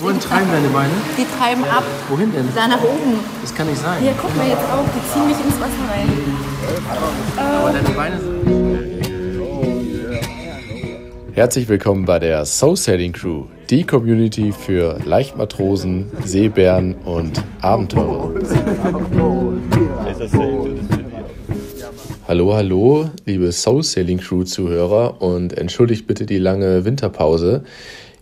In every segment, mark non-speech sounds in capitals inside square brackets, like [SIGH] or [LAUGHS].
Wohin treiben deine Beine? Die treiben ab. Wohin denn? Da nach oben. Das kann nicht sein. Hier, guck mal jetzt auch. Die ziehen mich ins Wasser rein. Aber deine Beine sind. Herzlich willkommen bei der Soul Sailing Crew, die Community für Leichtmatrosen, Seebären und Abenteurer. Hallo, hallo, liebe Soul Sailing Crew Zuhörer und entschuldigt bitte die lange Winterpause.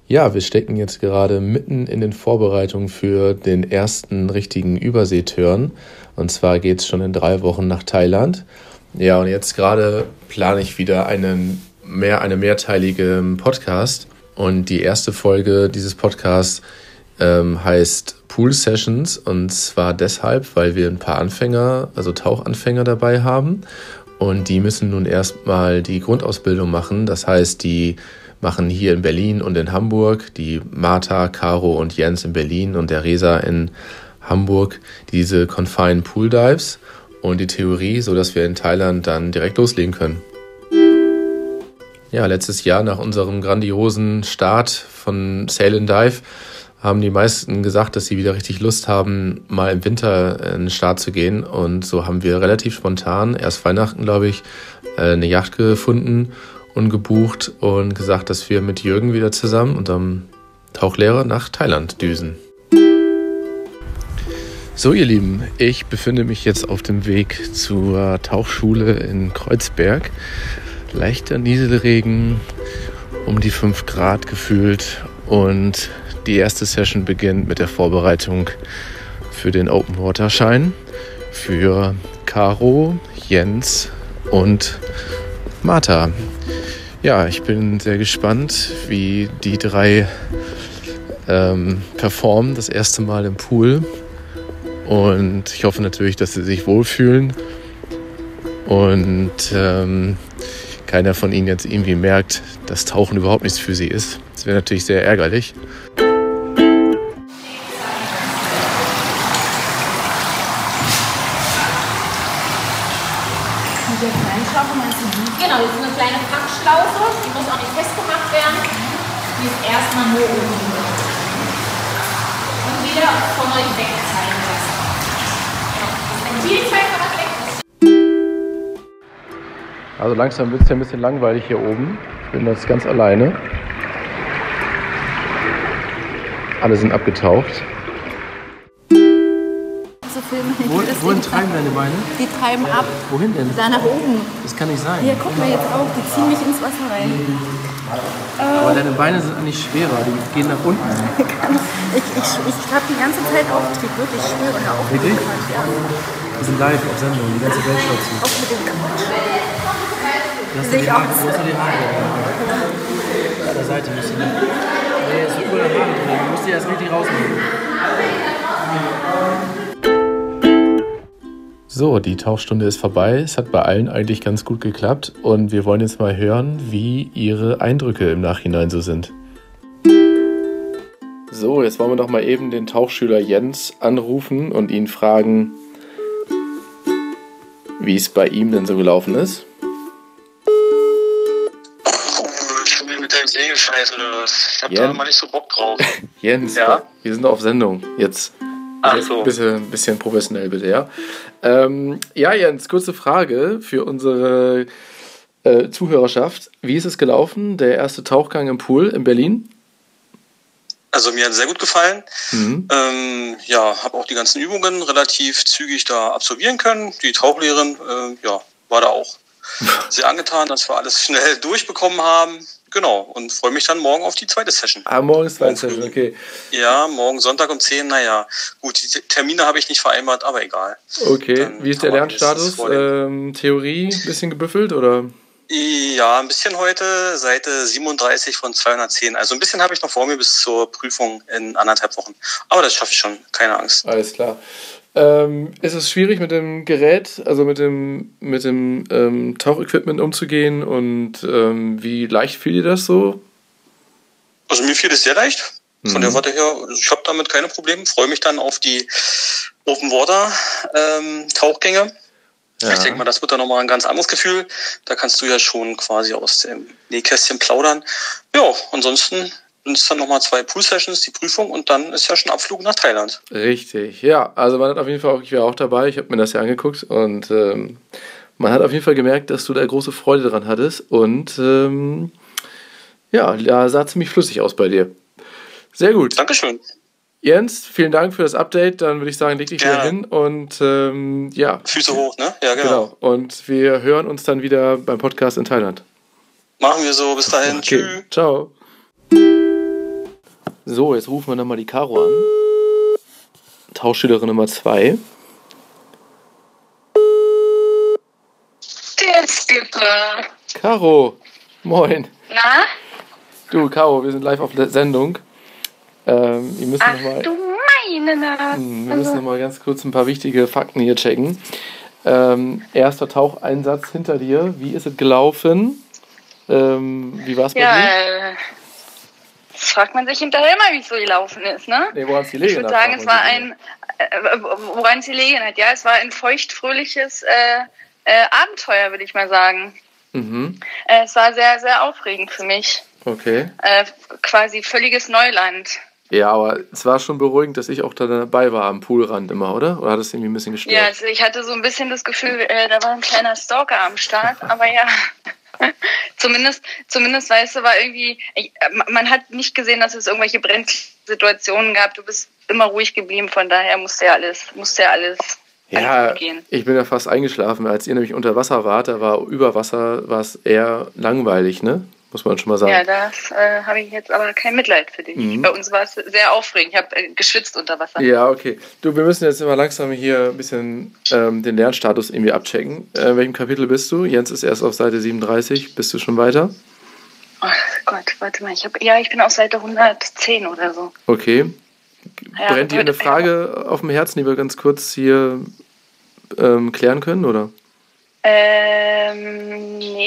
Ja, wir stecken jetzt gerade mitten in den Vorbereitungen für den ersten richtigen Überseeturn. Und zwar geht es schon in drei Wochen nach Thailand. Ja, und jetzt gerade plane ich wieder einen mehr, eine mehrteilige Podcast. Und die erste Folge dieses Podcasts ähm, heißt Pool Sessions. Und zwar deshalb, weil wir ein paar Anfänger, also Tauchanfänger dabei haben. Und die müssen nun erstmal die Grundausbildung machen. Das heißt, die machen hier in Berlin und in Hamburg, die Martha, Caro und Jens in Berlin und der Resa in Hamburg, diese Confine Pool Dives und die Theorie, so dass wir in Thailand dann direkt loslegen können. Ja, letztes Jahr nach unserem grandiosen Start von Sail and Dive haben die meisten gesagt, dass sie wieder richtig Lust haben, mal im Winter in den Start zu gehen. Und so haben wir relativ spontan, erst Weihnachten, glaube ich, äh, eine Yacht gefunden und gebucht und gesagt, dass wir mit Jürgen wieder zusammen, unserem Tauchlehrer, nach Thailand düsen. So, ihr Lieben, ich befinde mich jetzt auf dem Weg zur Tauchschule in Kreuzberg. Leichter Nieselregen, um die 5 Grad gefühlt und die erste Session beginnt mit der Vorbereitung für den Open Water Schein für Caro, Jens und Martha. Ja, ich bin sehr gespannt, wie die drei ähm, performen, das erste Mal im Pool. Und ich hoffe natürlich, dass sie sich wohlfühlen und ähm, keiner von ihnen jetzt irgendwie merkt, dass Tauchen überhaupt nichts für sie ist. Das wäre natürlich sehr ärgerlich. Mit der kleinen Schlaufe meinst du die? Genau, das ist eine kleine Packschlaufe, die muss auch nicht festgemacht werden. Die ist erstmal nur oben. Und wieder von euch wegzeigen lassen. Das Ventil zeigt man weg. Also langsam wird es ja ein bisschen langweilig hier oben. Ich bin jetzt ganz alleine. Alle sind abgetaucht. So filmen Wo, das wohin treiben deine Beine? Die treiben ab. Wohin denn? Da nach oben. Das kann nicht sein. Hier, guck mal jetzt auch. Die ziehen mich ins Wasser rein. Aber deine Beine sind eigentlich schwerer, die gehen nach unten. [LAUGHS] Ich, ich, ich habe die ganze Zeit Auftrieb, wirklich schwer und auch Wirklich? Ja, Wir sind live auf Sendung, die ganze Welt schaut zu. auch mit dem. Lass Sehe dir die ich. Haare, hast du die Haare? An der Seite die. Nee, ist Haare drin. Du musst die erst richtig rausnehmen. So, die Tauchstunde ist vorbei. Es hat bei allen eigentlich ganz gut geklappt und wir wollen jetzt mal hören, wie ihre Eindrücke im Nachhinein so sind. So, jetzt wollen wir doch mal eben den Tauchschüler Jens anrufen und ihn fragen, wie es bei ihm denn so gelaufen ist. Ich will mit deinem Segelscheiß oder was? Ich hab Ja. da mal nicht so Bock drauf. [LAUGHS] Jens, Ja? wir sind auf Sendung jetzt. Ach so. Bisschen, bisschen professionell bitte, ja. Ähm, ja, Jens, kurze Frage für unsere äh, Zuhörerschaft. Wie ist es gelaufen, der erste Tauchgang im Pool in Berlin? Also mir hat es sehr gut gefallen. Mhm. Ähm, ja, habe auch die ganzen Übungen relativ zügig da absolvieren können. Die Tauchlehrerin, äh, ja, war da auch [LAUGHS] sehr angetan, dass wir alles schnell durchbekommen haben. Genau, und freue mich dann morgen auf die zweite Session. Ah, morgen ist zweite Session, okay. Ja, morgen Sonntag um 10, naja. Gut, die Termine habe ich nicht vereinbart, aber egal. Okay, Dann wie ist der Lernstatus? Ähm, Theorie, ein bisschen gebüffelt oder? Ja, ein bisschen heute, Seite 37 von 210. Also ein bisschen habe ich noch vor mir bis zur Prüfung in anderthalb Wochen. Aber das schaffe ich schon, keine Angst. Alles klar. Ähm, ist es schwierig mit dem Gerät, also mit dem, mit dem ähm, Tauchequipment umzugehen und ähm, wie leicht fiel dir das so? Also mir fiel es sehr leicht. Von Mhm. der Warte her, ich habe damit keine Probleme. Freue mich dann auf die Open Water ähm, Tauchgänge. Ja. Ich denke mal, das wird dann nochmal ein ganz anderes Gefühl. Da kannst du ja schon quasi aus dem Nähkästchen plaudern. Ja, ansonsten sind es dann nochmal zwei Pool-Sessions, die Prüfung und dann ist ja schon Abflug nach Thailand. Richtig, ja. Also man hat auf jeden Fall auch, ich war auch dabei, ich habe mir das ja angeguckt und ähm, man hat auf jeden Fall gemerkt, dass du da große Freude dran hattest und ähm, ja, da sah ziemlich flüssig aus bei dir. Sehr gut. Dankeschön. Jens, vielen Dank für das Update. Dann würde ich sagen, leg dich wieder hin und ähm, ja, Füße hoch, ne? Ja, genau. genau. Und wir hören uns dann wieder beim Podcast in Thailand. Machen wir so. Bis dahin. Okay, Tschüss. ciao. So, jetzt rufen wir nochmal die Caro an. Tauschschülerin Nummer 2. Der Skipper. Caro, moin. Na? Du, Caro, wir sind live auf der Sendung. Ähm, wir müssen Ach nochmal du meine Nase. Hm, wir müssen noch mal ganz kurz ein paar wichtige Fakten hier checken. Ähm, erster Taucheinsatz hinter dir. Wie ist es gelaufen? Ähm, wie war es bei Ja, dir? äh, das fragt man sich hinterher mal, wie es so gelaufen ist, ne? Nee, woran es die Lege Ich würde sagen, es war ein, äh, woran es gelegen hat, ja, es war ein feuchtfröhliches äh, äh, Abenteuer, würde ich mal sagen. Mhm, Äh, es war sehr, sehr aufregend für mich. okay. Äh, quasi völliges Neuland. Ja, aber es war schon beruhigend, dass ich auch da dabei war am Poolrand immer, oder? Oder hat es irgendwie ein bisschen gestört? Ja, also ich hatte so ein bisschen das Gefühl, äh, da war ein kleiner Stalker am Start, aber ja. [LAUGHS] zumindest, zumindest, weißt du, war irgendwie, äh, man hat nicht gesehen, dass es irgendwelche Brennsituationen gab. Du bist immer ruhig geblieben, von daher musste ja alles, musste ja alles, Ja, ich bin ja fast eingeschlafen. Als ihr nämlich unter Wasser wart, da war über Wasser war es eher langweilig, ne? Muss man schon mal sagen. Ja, das äh, habe ich jetzt aber kein Mitleid für dich. Mhm. Bei uns war es sehr aufregend. Ich habe äh, geschwitzt unter Wasser. Ja, okay. Du, wir müssen jetzt immer langsam hier ein bisschen ähm, den Lernstatus irgendwie abchecken. Äh, in welchem Kapitel bist du? Jens ist erst auf Seite 37. Bist du schon weiter? Oh Gott, warte mal. Ich hab, ja, ich bin auf Seite 110 oder so. Okay. Ja, Brennt dir eine Frage auf dem Herzen, die wir ganz kurz hier ähm, klären können, oder? Ähm,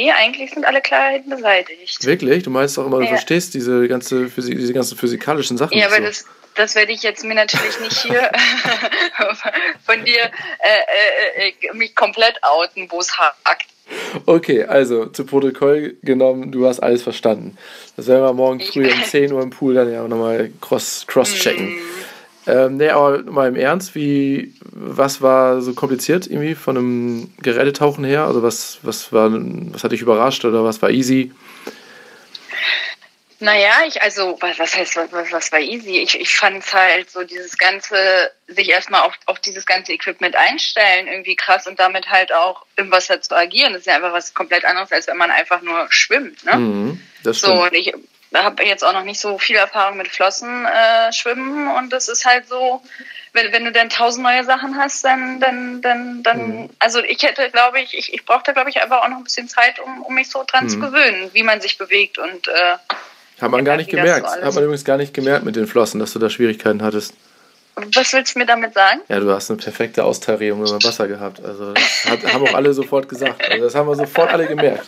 nee, eigentlich sind alle Klarheiten beseitigt. Wirklich? Du meinst doch immer, du Ja. verstehst diese, ganze Physik, diese ganzen physikalischen Sachen Ja, aber so. das, das werde ich jetzt mir natürlich nicht hier [LAUGHS] von dir äh, äh, äh, mich komplett outen, wo es hakt. Okay, also zu Protokoll genommen, du hast alles verstanden. Das werden wir morgen früh um 10 Uhr im Pool dann ja auch nochmal cross, cross-checken. Mm. Ähm, nee, aber mal im Ernst, wie, was war so kompliziert irgendwie von einem Gerätetauchen her? Also was, was war, was hat dich überrascht oder was war easy? Naja, ich, also, was, was heißt, was, was, was war easy? Ich, ich fand es halt so dieses ganze, sich erstmal auf, auf dieses ganze Equipment einstellen, irgendwie krass und damit halt auch im Wasser zu agieren. Das ist ja einfach was komplett anderes, als wenn man einfach nur schwimmt, ne? Mhm, das So, stimmt. und ich habe jetzt auch noch nicht so viel Erfahrung mit Flossen äh, schwimmen und das ist halt so, wenn, wenn du dann tausend neue Sachen hast, dann, dann, dann, dann, Mhm. also ich hätte, glaube ich, ich, ich brauchte, glaube ich, einfach auch noch ein bisschen Zeit, um, um mich so dran Mhm. zu gewöhnen, wie man sich bewegt und äh, Hat man gar nicht so gemerkt. alles- Hat man übrigens gar nicht gemerkt mit den Flossen, dass du da Schwierigkeiten hattest. was willst du mir damit sagen? Ja, du hast eine perfekte Austarierung über Wasser gehabt. Also das hat, haben auch alle sofort gesagt. Also das haben wir sofort alle gemerkt.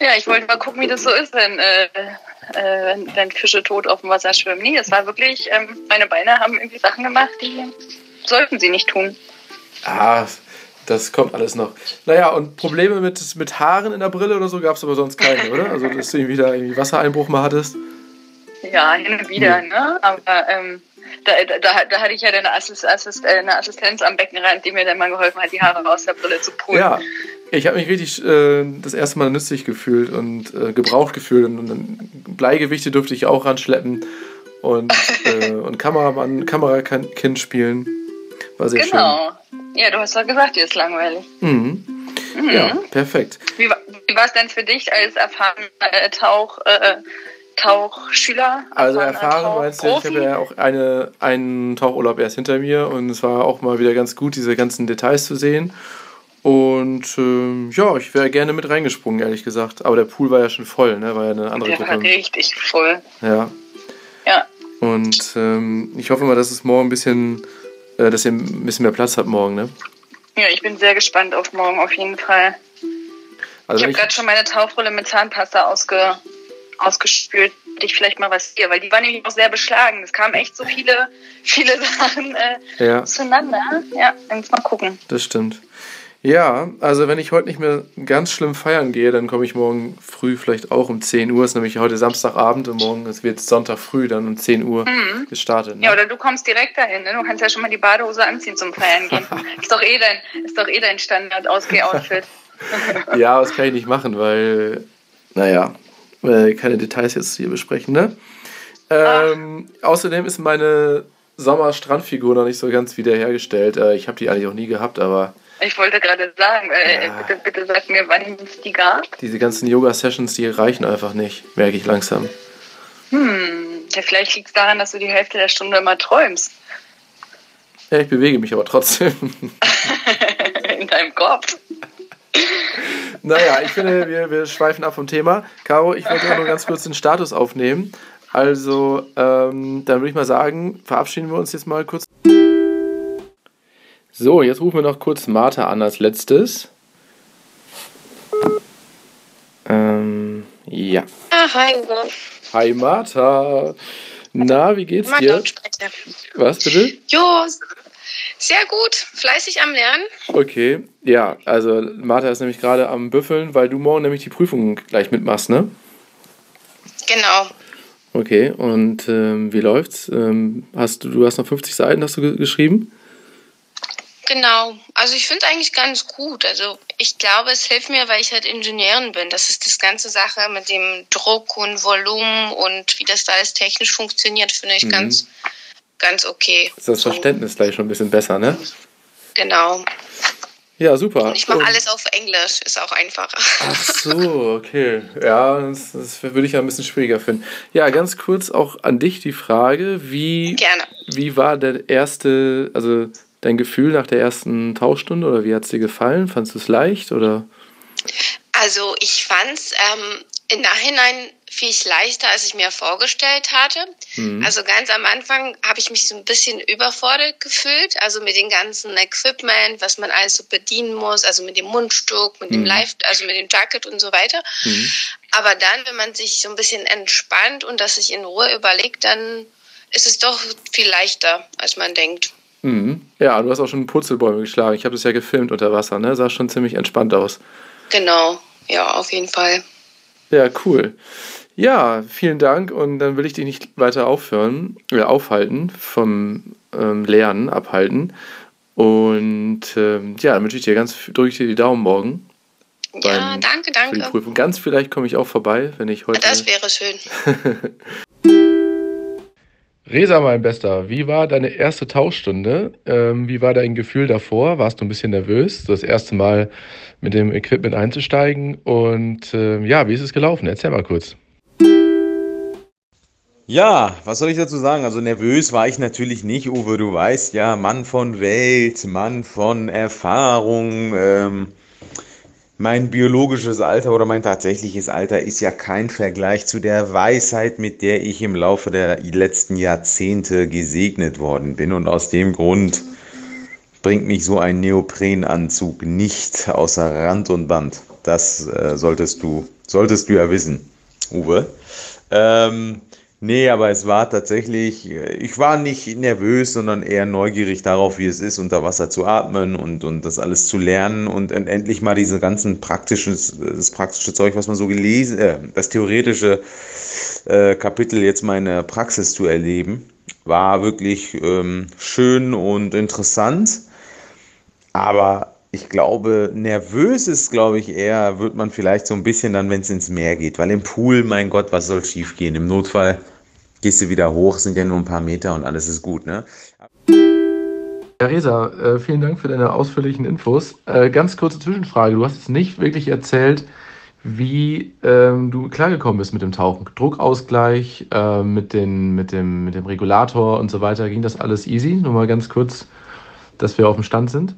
Ja, ich wollte mal gucken, wie das so ist, wenn, äh, äh, wenn, wenn Fische tot auf dem Wasser schwimmen. Nee, es war wirklich, ähm, meine Beine haben irgendwie Sachen gemacht, die sollten sie nicht tun. Ah, das kommt alles noch. Naja, und Probleme mit, mit Haaren in der Brille oder so gab es aber sonst keine, oder? Also, dass du irgendwie da irgendwie Wassereinbruch mal hattest. Ja, hin und wieder, ne? Aber ähm, da, da, da hatte ich ja eine, Assist, Assist, äh, eine Assistenz am Beckenrand, die mir dann mal geholfen hat, die Haare aus der Brille zu pullen. Ja, ich habe mich richtig äh, das erste Mal nützlich gefühlt und äh, gebraucht gefühlt. Und, dann Bleigewichte durfte ich auch ranschleppen und, [LAUGHS] äh, und Kameramann, Kamerakind spielen. War sehr Genau. Ja, du hast doch gesagt, dir ist langweilig. schön. Mhm. Ja, perfekt. Wie, wie war es denn für dich als erfahrener äh, Tauch, äh, Tauchschüler? Also erfahren meinst du, ich habe ja auch eine, einen Tauchurlaub erst hinter mir und es war auch mal wieder ganz gut, diese ganzen Details zu sehen. Und ähm, ja, ich wäre gerne mit reingesprungen, ehrlich gesagt. Aber der Pool war ja schon voll, ne? War ja eine andere Der war Gruppe. richtig voll. Ja. Ja. Und ähm, ich hoffe mal, dass es morgen ein bisschen, äh, dass ihr ein bisschen mehr Platz habt morgen, ne? Ja, ich bin sehr gespannt auf morgen auf jeden Fall. Also ich habe gerade schon meine Tauchrolle mit Zahnpasta ausge, ausgespült. Ich vielleicht mal was hier, weil die war nämlich auch sehr beschlagen. Es kamen echt so viele, viele [LAUGHS] Sachen äh, ja, zueinander. Ja, jetzt mal gucken. das stimmt. Ja, also wenn ich heute nicht mehr ganz schlimm feiern gehe, dann komme ich morgen früh vielleicht auch um 10 Uhr. Es ist nämlich heute Samstagabend und morgen es wird Sonntag früh dann um 10 Uhr Mhm. gestartet. Ne? Ja, oder du kommst direkt dahin. Ne? Du kannst ja schon mal die Badehose anziehen zum Feiern gehen. [LAUGHS] ist doch eh dein, ist doch eh dein Standard-Ausgeh-Outfit. [LAUGHS] Ja, das kann ich nicht machen, weil, naja, keine Details jetzt hier besprechen, ne? Ähm, außerdem ist meine Sommer-Strandfigur noch nicht so ganz wiederhergestellt. Äh, ich habe die eigentlich auch nie gehabt, aber Ich wollte gerade sagen, äh, Ja. bitte, bitte sag mir, wann es die gab. diese ganzen Yoga-Sessions, die reichen einfach nicht, merke ich langsam. Hm, ja, vielleicht liegt es daran, dass du die Hälfte der Stunde immer träumst. Ja, ich bewege mich aber trotzdem. [LAUGHS] In deinem Kopf. naja, ich finde, wir, wir schweifen ab vom Thema. Caro, ich wollte nur ganz kurz den Status aufnehmen. Also, ähm, dann würde ich mal sagen, verabschieden wir uns jetzt mal kurz. So, jetzt rufen wir noch kurz Martha an als letztes. Ähm, ja. Ah, hi, Uwe. Hi Martha. Na, wie geht's Mal dir? Lautsprecher. Was bitte? Jo, sehr gut. Fleißig am Lernen. Okay, ja, also Martha ist nämlich gerade am Büffeln, weil du morgen nämlich die Prüfung gleich mitmachst, ne? Genau. Okay, und ähm, wie läuft's? Ähm, hast du, du hast noch 50 Seiten, hast du ge geschrieben? Genau. Also ich finde es eigentlich ganz gut. Also ich glaube, es hilft mir, weil ich halt Ingenieurin bin. Das ist das ganze Sache mit dem Druck und Volumen und wie das da alles technisch funktioniert, finde ich Mhm. ganz, ganz okay. Ist das So, Verständnis gleich schon ein bisschen besser, ne? Genau. Ja, super. Und ich mache alles auf Englisch. Ist auch einfacher. Ach so, okay. Ja, das, das würde ich ja ein bisschen schwieriger finden. Ja, ganz kurz auch an dich die Frage, wie, Gerne. wie war der erste, also dein Gefühl nach der ersten Tauchstunde oder wie hat es dir gefallen? Fandest du es leicht oder? Also ich fand's ähm, im Nachhinein viel leichter, als ich mir vorgestellt hatte. Mhm. Also ganz am Anfang habe ich mich so ein bisschen überfordert gefühlt, also mit dem ganzen Equipment, was man alles so bedienen muss, also mit dem Mundstück, mit dem Mhm. Live, also mit dem Jacket und so weiter. Mhm. Aber dann, wenn man sich so ein bisschen entspannt und das sich in Ruhe überlegt, dann ist es doch viel leichter, als man denkt. Mhm. Ja, du hast auch schon Purzelbäume geschlagen. Ich habe das ja gefilmt unter Wasser, ne? Sah schon ziemlich entspannt aus. Genau, ja, auf jeden Fall. Ja, cool. Ja, vielen Dank und dann will ich dich nicht weiter aufhören, äh, aufhalten, vom ähm, Lernen abhalten. Und ähm, ja, dann wünsche ich dir ganz, drücke ich dir die Daumen morgen Ja, Beim- danke, für die danke. Prüfung. Ganz vielleicht komme ich auch vorbei, wenn ich heute. Das wäre schön. [LAUGHS] Resa, mein Bester, wie war deine erste Tauchstunde? Ähm, wie war dein Gefühl davor? Warst du ein bisschen nervös, das erste Mal mit dem Equipment einzusteigen? Und ähm, ja, wie ist es gelaufen? Erzähl mal kurz. Ja, was soll ich dazu sagen? Also nervös war ich natürlich nicht, Uwe. Du weißt ja, Mann von Welt, Mann von Erfahrung. Ähm, mein biologisches Alter oder mein tatsächliches Alter ist ja kein Vergleich zu der Weisheit, mit der ich im Laufe der letzten Jahrzehnte gesegnet worden bin. Und aus dem Grund bringt mich so ein Neoprenanzug nicht außer Rand und Band. Das äh, solltest du, solltest du ja wissen, Uwe. Ähm, nee, aber es war tatsächlich, äh, ich war nicht nervös, sondern eher neugierig darauf, wie es ist, unter Wasser zu atmen und, und das alles zu lernen und en- endlich mal diese ganzen praktisches, das praktische Zeug, was man so gelesen, äh, das theoretische äh, Kapitel jetzt meine Praxis zu erleben, war wirklich ähm, schön und interessant. Aber ich glaube, nervös ist, glaube ich, eher, wird man vielleicht so ein bisschen dann, wenn es ins Meer geht. Weil im Pool, mein Gott, was soll schief gehen? Im Notfall gehst du wieder hoch, sind ja nur ein paar Meter und alles ist gut, ne? Ja, Resa, äh, vielen Dank für deine ausführlichen Infos. Äh, ganz kurze Zwischenfrage. Du hast jetzt nicht wirklich erzählt, wie ähm, du klargekommen bist mit dem Tauchen. Druckausgleich, äh, mit, den, mit, dem, mit dem Regulator und so weiter. Ging das alles easy? Nur mal ganz kurz, dass wir auf dem Stand sind.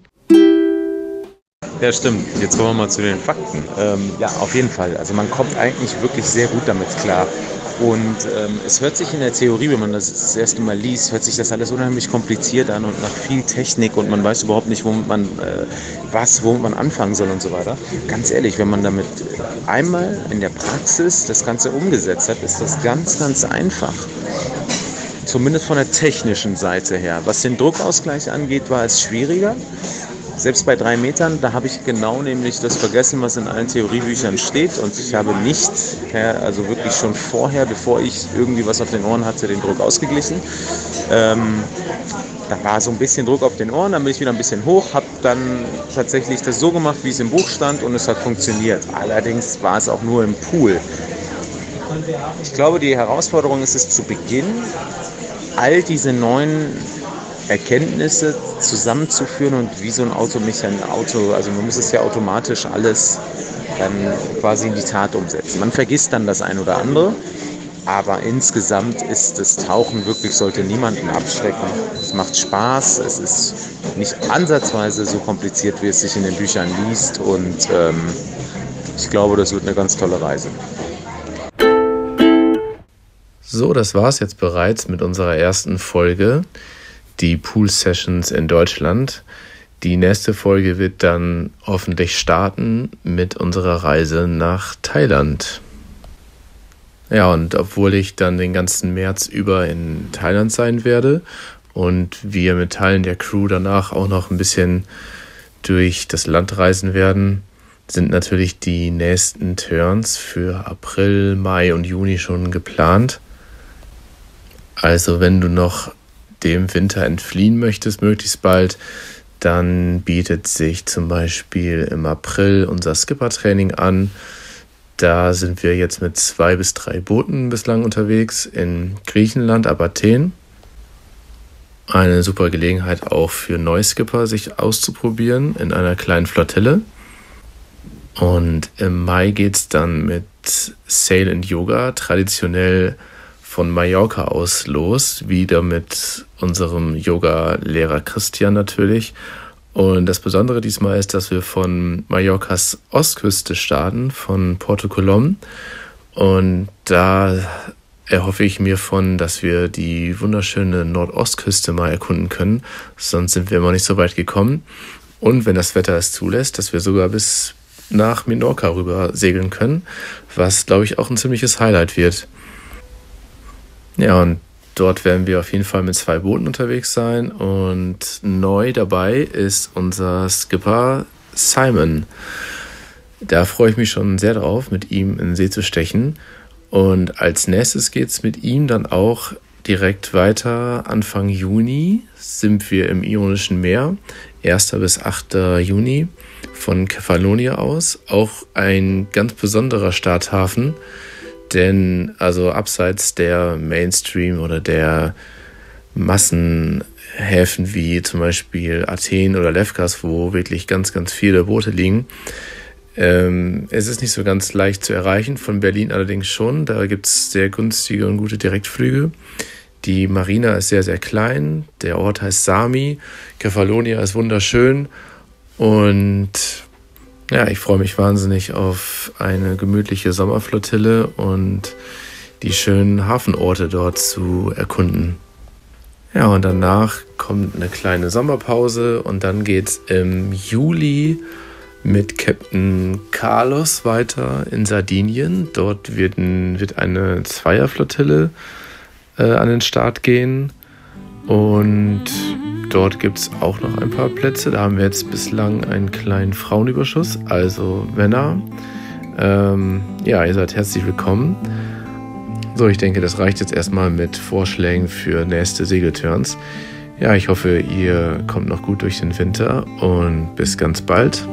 Ja, stimmt. Jetzt kommen wir mal zu den Fakten. Ähm, ja, auf jeden Fall. Also man kommt eigentlich wirklich sehr gut damit klar. Und ähm, es hört sich in der Theorie, wenn man das das erste Mal liest, hört sich das alles unheimlich kompliziert an und nach viel Technik und man weiß überhaupt nicht, womit man äh, was, womit man anfangen soll und so weiter. Ganz ehrlich, wenn man damit einmal in der Praxis das Ganze umgesetzt hat, ist das ganz, ganz einfach. Zumindest von der technischen Seite her. Was den Druckausgleich angeht, war es schwieriger. Selbst bei drei Metern, da habe ich genau nämlich das vergessen, was in allen Theoriebüchern steht. Und ich habe nicht, also wirklich schon vorher, bevor ich irgendwie was auf den Ohren hatte, den Druck ausgeglichen. Ähm, da war so ein bisschen Druck auf den Ohren, dann bin ich wieder ein bisschen hoch, habe dann tatsächlich das so gemacht, wie es im Buch stand und es hat funktioniert. Allerdings war es auch nur im Pool. Ich glaube, die Herausforderung ist es zu Beginn, all diese neuen Erkenntnisse zusammenzuführen und wie so ein Automechan Auto, also man muss es ja automatisch alles dann quasi in die Tat umsetzen. Man vergisst dann das ein oder andere, aber insgesamt ist das Tauchen wirklich, sollte niemanden abschrecken. Es macht Spaß, es ist nicht ansatzweise so kompliziert, wie es sich in den Büchern liest. Und ähm, ich glaube, das wird eine ganz tolle Reise. So, das war es jetzt bereits mit unserer ersten Folge, die Pool Sessions in Deutschland. Die nächste Folge wird dann hoffentlich starten mit unserer Reise nach Thailand. Ja, und obwohl ich dann den ganzen März über in Thailand sein werde und wir mit Teilen der Crew danach auch noch ein bisschen durch das Land reisen werden, sind natürlich die nächsten Turns für April, Mai und Juni schon geplant. Also wenn du noch dem Winter entfliehen möchtest, möglichst bald, dann bietet sich zum Beispiel im April unser Skipper-Training an. Da sind wir jetzt mit zwei bis drei Booten bislang unterwegs in Griechenland, ab Athen. Eine super Gelegenheit auch für Neuskipper, sich auszuprobieren in einer kleinen Flottille. Und im Mai geht es dann mit Sail and Yoga traditionell von Mallorca aus los, wieder mit unserem Yoga-Lehrer Christian natürlich und das Besondere diesmal ist, dass wir von Mallorcas Ostküste starten, von Porto Colom. Und da erhoffe ich mir von, dass wir die wunderschöne Nordostküste mal erkunden können. Sonst sind wir immer nicht so weit gekommen. Und wenn das Wetter es zulässt, dass wir sogar bis nach Minorca rüber segeln können, was, glaube ich, auch ein ziemliches Highlight wird. Ja, und Dort werden wir auf jeden Fall mit zwei Booten unterwegs sein und neu dabei ist unser Skipper Simon. Da freue ich mich schon sehr drauf, mit ihm in den See zu stechen. Und als nächstes geht es mit ihm dann auch direkt weiter. Anfang Juni sind wir im Ionischen Meer, 1. bis 8. Juni von Kefalonia aus. Auch ein ganz besonderer Starthafen denn also abseits der Mainstream oder der Massenhäfen wie zum Beispiel Athen oder Lefkas, wo wirklich ganz, ganz viele Boote liegen, ähm, es ist nicht so ganz leicht zu erreichen, von Berlin allerdings schon. Da gibt es sehr günstige und gute Direktflüge. Die Marina ist sehr, sehr klein. Der Ort heißt Sami. Kefalonia ist wunderschön. Und ja, ich freue mich wahnsinnig auf eine gemütliche Sommerflottille und die schönen Hafenorte dort zu erkunden. Ja, und danach kommt eine kleine Sommerpause und dann geht's im Juli mit Captain Carlos weiter in Sardinien. Dort wird, wird eine Zweierflottille äh, an den Start gehen und dort gibt es auch noch ein paar Plätze. Da haben wir jetzt bislang einen kleinen Frauenüberschuss. Also Männer, ähm, ja, ihr seid herzlich willkommen. So, ich denke, das reicht jetzt erstmal mit Vorschlägen für nächste Segelturns. Ja, ich hoffe, ihr kommt noch gut durch den Winter und bis ganz bald.